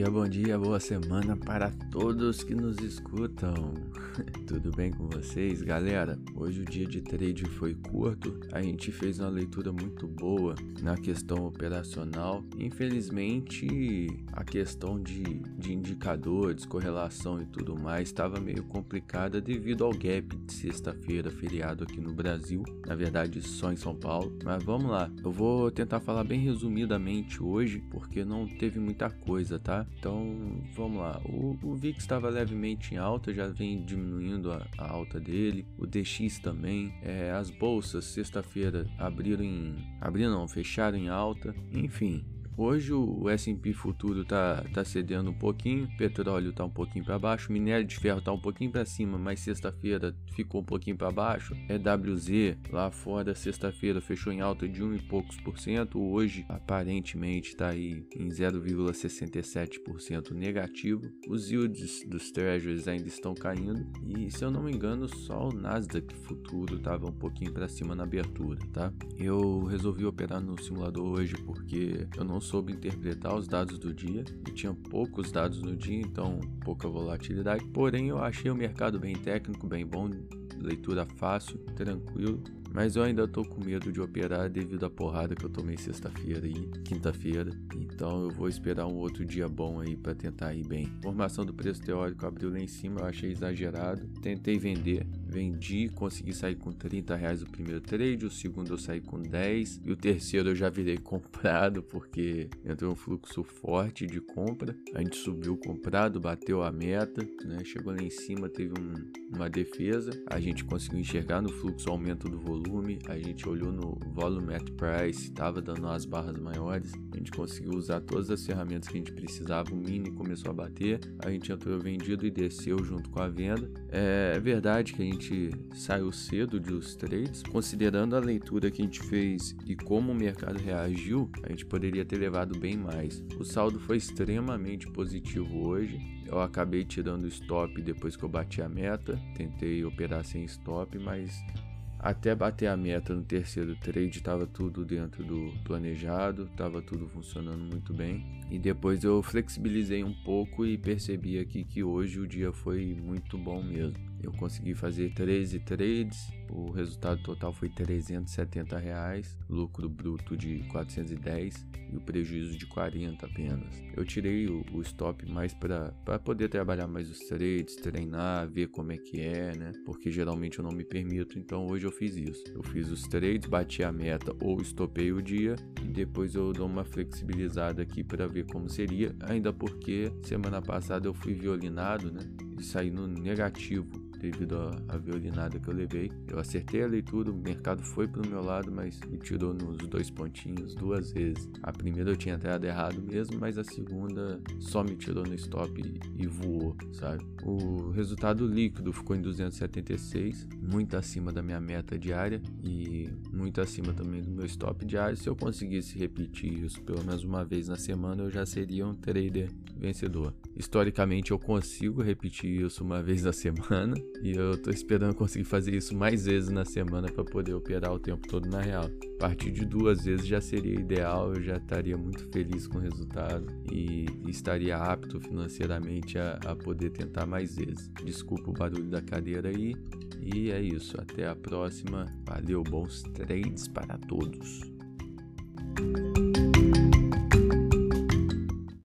dia, bom dia, boa semana para todos que nos escutam. Tudo bem com vocês, galera? Hoje o dia de trade foi curto, a gente fez uma leitura muito boa na questão operacional. Infelizmente, a questão de, de indicadores, correlação e tudo mais estava meio complicada devido ao gap de sexta-feira, feriado aqui no Brasil. Na verdade, só em São Paulo. Mas vamos lá, eu vou tentar falar bem resumidamente hoje, porque não teve muita coisa, tá? Então vamos lá. O, o VIX estava levemente em alta, já vem diminuindo a, a alta dele. O DX também. É, as bolsas sexta-feira abriram em. Abriram não, fecharam em alta. Enfim, Hoje o S&P futuro tá, tá cedendo um pouquinho, petróleo tá um pouquinho para baixo, minério de ferro tá um pouquinho para cima, mas sexta-feira ficou um pouquinho para baixo. EWZ lá fora sexta-feira fechou em alta de um e poucos por cento, hoje aparentemente tá aí em 0,67% negativo. Os yields dos treasuries ainda estão caindo e se eu não me engano só o Nasdaq futuro tava um pouquinho para cima na abertura, tá? Eu resolvi operar no simulador hoje porque eu não soube interpretar os dados do dia e tinha poucos dados no dia, então pouca volatilidade. Porém, eu achei o mercado bem técnico, bem bom, leitura fácil, tranquilo. Mas eu ainda tô com medo de operar devido à porrada que eu tomei sexta-feira e quinta-feira. Então eu vou esperar um outro dia bom aí para tentar ir bem. Formação do preço teórico abriu lá em cima, eu achei exagerado. Tentei vender, vendi, consegui sair com 30 reais o primeiro trade, o segundo eu saí com 10 e o terceiro eu já virei comprado porque entrou um fluxo forte de compra. A gente subiu comprado, bateu a meta, né? Chegou lá em cima, teve um, uma defesa. A gente conseguiu enxergar no fluxo o aumento do volume. A gente olhou no volume at price, estava dando as barras maiores. A gente conseguiu usar todas as ferramentas que a gente precisava. O mini começou a bater. A gente entrou vendido e desceu junto com a venda. É, verdade que a gente saiu cedo dos trades, considerando a leitura que a gente fez e como o mercado reagiu, a gente poderia ter levado bem mais. O saldo foi extremamente positivo hoje. Eu acabei tirando stop depois que eu bati a meta. Tentei operar sem stop, mas até bater a meta no terceiro trade estava tudo dentro do planejado, estava tudo funcionando muito bem. E depois eu flexibilizei um pouco e percebi aqui que hoje o dia foi muito bom mesmo. Eu consegui fazer 13 trades, o resultado total foi 370 reais, lucro bruto de 410 e o prejuízo de 40 apenas. Eu tirei o, o stop mais para poder trabalhar mais os trades, treinar, ver como é que é, né? Porque geralmente eu não me permito, então hoje eu fiz isso. Eu fiz os trades, bati a meta ou estopei o dia e depois eu dou uma flexibilizada aqui para ver como seria, ainda porque semana passada eu fui violinado, né? E saí no negativo devido à violinada que eu levei. Eu acertei a leitura, o mercado foi pro meu lado, mas me tirou nos dois pontinhos duas vezes. A primeira eu tinha entrado errado mesmo, mas a segunda só me tirou no stop e, e voou, sabe? O resultado líquido ficou em 276, muito acima da minha meta diária e muito acima também do meu stop diário. Se eu conseguisse repetir isso pelo menos uma vez na semana, eu já seria um trader vencedor. Historicamente, eu consigo repetir isso uma vez na semana e eu tô esperando conseguir fazer isso mais vezes na semana para poder operar o tempo todo na real. A partir de duas vezes já seria ideal, eu já estaria muito feliz com o resultado e, estaria apto financeiramente a, a poder tentar mais vezes. Desculpa o barulho da cadeira aí. E é isso, até a próxima. Valeu, bons trades para todos.